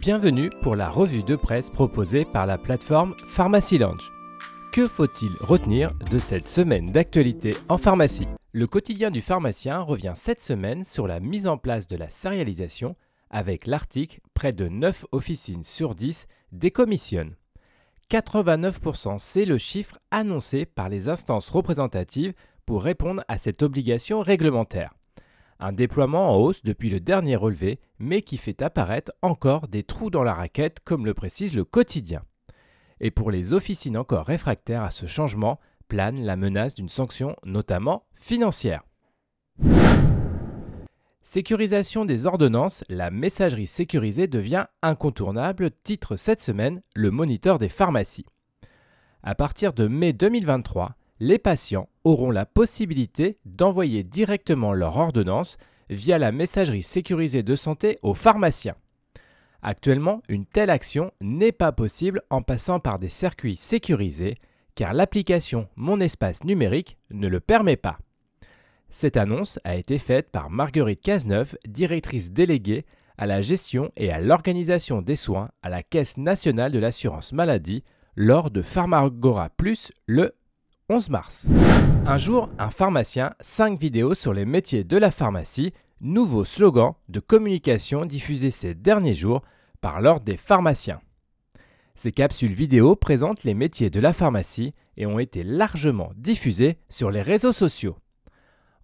Bienvenue pour la revue de presse proposée par la plateforme Pharmacy Lounge. Que faut-il retenir de cette semaine d'actualité en pharmacie? Le quotidien du pharmacien revient cette semaine sur la mise en place de la sérialisation avec l'article Près de 9 officines sur 10 décommissionnent. 89% c'est le chiffre annoncé par les instances représentatives pour répondre à cette obligation réglementaire. Un déploiement en hausse depuis le dernier relevé, mais qui fait apparaître encore des trous dans la raquette, comme le précise le quotidien. Et pour les officines encore réfractaires à ce changement, plane la menace d'une sanction, notamment financière. Sécurisation des ordonnances, la messagerie sécurisée devient incontournable, titre cette semaine le moniteur des pharmacies. À partir de mai 2023, les patients auront la possibilité d'envoyer directement leur ordonnance via la messagerie sécurisée de santé aux pharmaciens. Actuellement, une telle action n'est pas possible en passant par des circuits sécurisés car l'application Mon espace numérique ne le permet pas. Cette annonce a été faite par Marguerite Cazeneuve, directrice déléguée à la gestion et à l'organisation des soins à la Caisse nationale de l'assurance maladie lors de Pharmagora Plus le 11 mars. Un jour, un pharmacien, 5 vidéos sur les métiers de la pharmacie, nouveau slogan de communication diffusé ces derniers jours par l'Ordre des pharmaciens. Ces capsules vidéo présentent les métiers de la pharmacie et ont été largement diffusées sur les réseaux sociaux.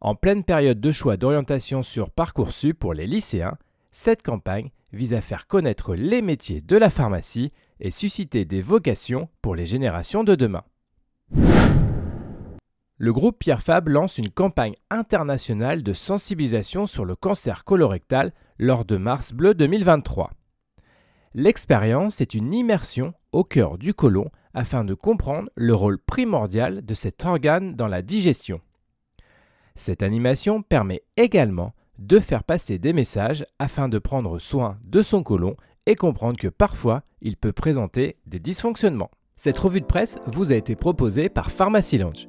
En pleine période de choix d'orientation sur Parcoursup pour les lycéens, cette campagne vise à faire connaître les métiers de la pharmacie et susciter des vocations pour les générations de demain le groupe Pierre Fab lance une campagne internationale de sensibilisation sur le cancer colorectal lors de Mars Bleu 2023. L'expérience est une immersion au cœur du côlon afin de comprendre le rôle primordial de cet organe dans la digestion. Cette animation permet également de faire passer des messages afin de prendre soin de son côlon et comprendre que parfois il peut présenter des dysfonctionnements. Cette revue de presse vous a été proposée par Pharmacy Lounge.